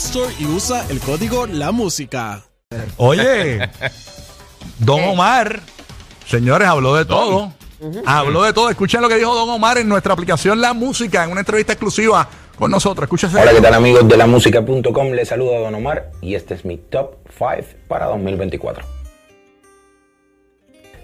Store y usa el código La Música. Oye, Don Omar, señores, habló de todo. Habló de todo. Escuchen lo que dijo Don Omar en nuestra aplicación La Música, en una entrevista exclusiva con nosotros. Escúchese. Hola, ¿qué tal amigos de la música.com? Les saluda Don Omar y este es mi top 5 para 2024.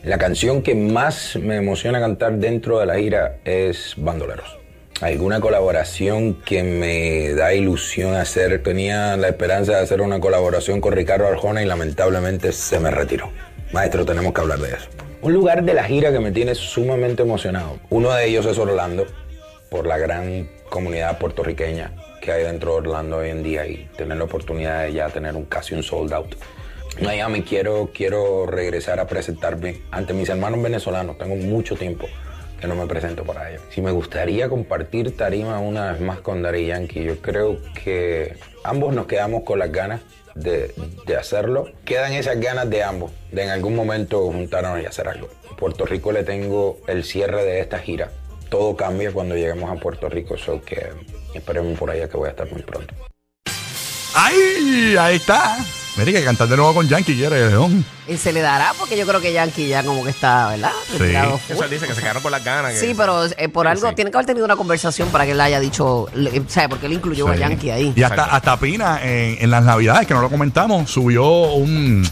La canción que más me emociona cantar dentro de la gira es Bandoleros. Alguna colaboración que me da ilusión hacer. Tenía la esperanza de hacer una colaboración con Ricardo Arjona y lamentablemente se me retiró. Maestro, tenemos que hablar de eso. Un lugar de la gira que me tiene sumamente emocionado. Uno de ellos es Orlando, por la gran comunidad puertorriqueña que hay dentro de Orlando hoy en día y tener la oportunidad de ya tener un casi un sold out. Miami quiero, quiero regresar a presentarme ante mis hermanos venezolanos. Tengo mucho tiempo que no me presento para ellos. Si me gustaría compartir tarima una vez más con Daddy Yankee, yo creo que ambos nos quedamos con las ganas de, de hacerlo. Quedan esas ganas de ambos, de en algún momento juntarnos y hacer algo. Puerto Rico le tengo el cierre de esta gira. Todo cambia cuando lleguemos a Puerto Rico, so que esperemos por allá que voy a estar muy pronto. ¡Ay! Ahí está. Mire que cantar de nuevo con Yankee quiere, León. Y se le dará porque yo creo que Yankee ya como que está, ¿verdad? Retirado full. Eso él dice que se quedaron con las ganas. que- Sí, pero eh, por algo Sí. tiene que haber tenido una conversación para que él haya dicho, le- ¿sabes? Porque él incluyó a Sí. Yankee ahí. Y hasta, hasta Pina en, en las navidades, que no lo comentamos, subió un.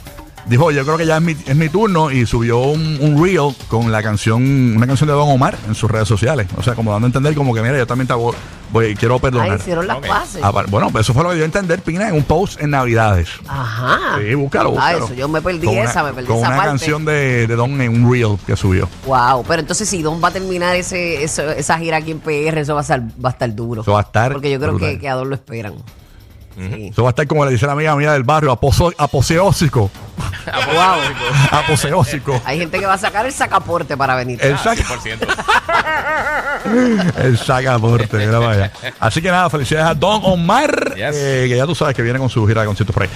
Dijo, yo creo que ya es mi, es mi turno y subió un, un reel con la canción, una canción de Don Omar en sus redes sociales. O sea, como dando a entender como que, mira, yo también te voy, voy- quiero Ahí perdonar. hicieron las pases. Ah, pa- bueno, pues eso fue lo que dio a entender Pina en un post en Navidades. Ajá. Sí, búscalo, Ah, búscalo. eso, yo me perdí Con una- esa, me perdí Con esa una parte. canción de, de Don en un reel que subió. Wow, pero entonces si Don va a terminar ese, eso- esa gira aquí en PR, eso va a estar, va a estar duro. Eso va a estar Porque yo creo brutal. que, que a Don lo esperan. Sí. Eso va a estar como le dice la amiga mía del barrio, aposo- aposeósico. Aposeósico. Hay gente que va a sacar el sacaporte para venir. El Ah, saca, 100%. el sacaporte, mira vaya. Así que nada, felicidades a Don Omar, Yes. eh, que ya tú sabes que viene con su gira de conciertos por ahí.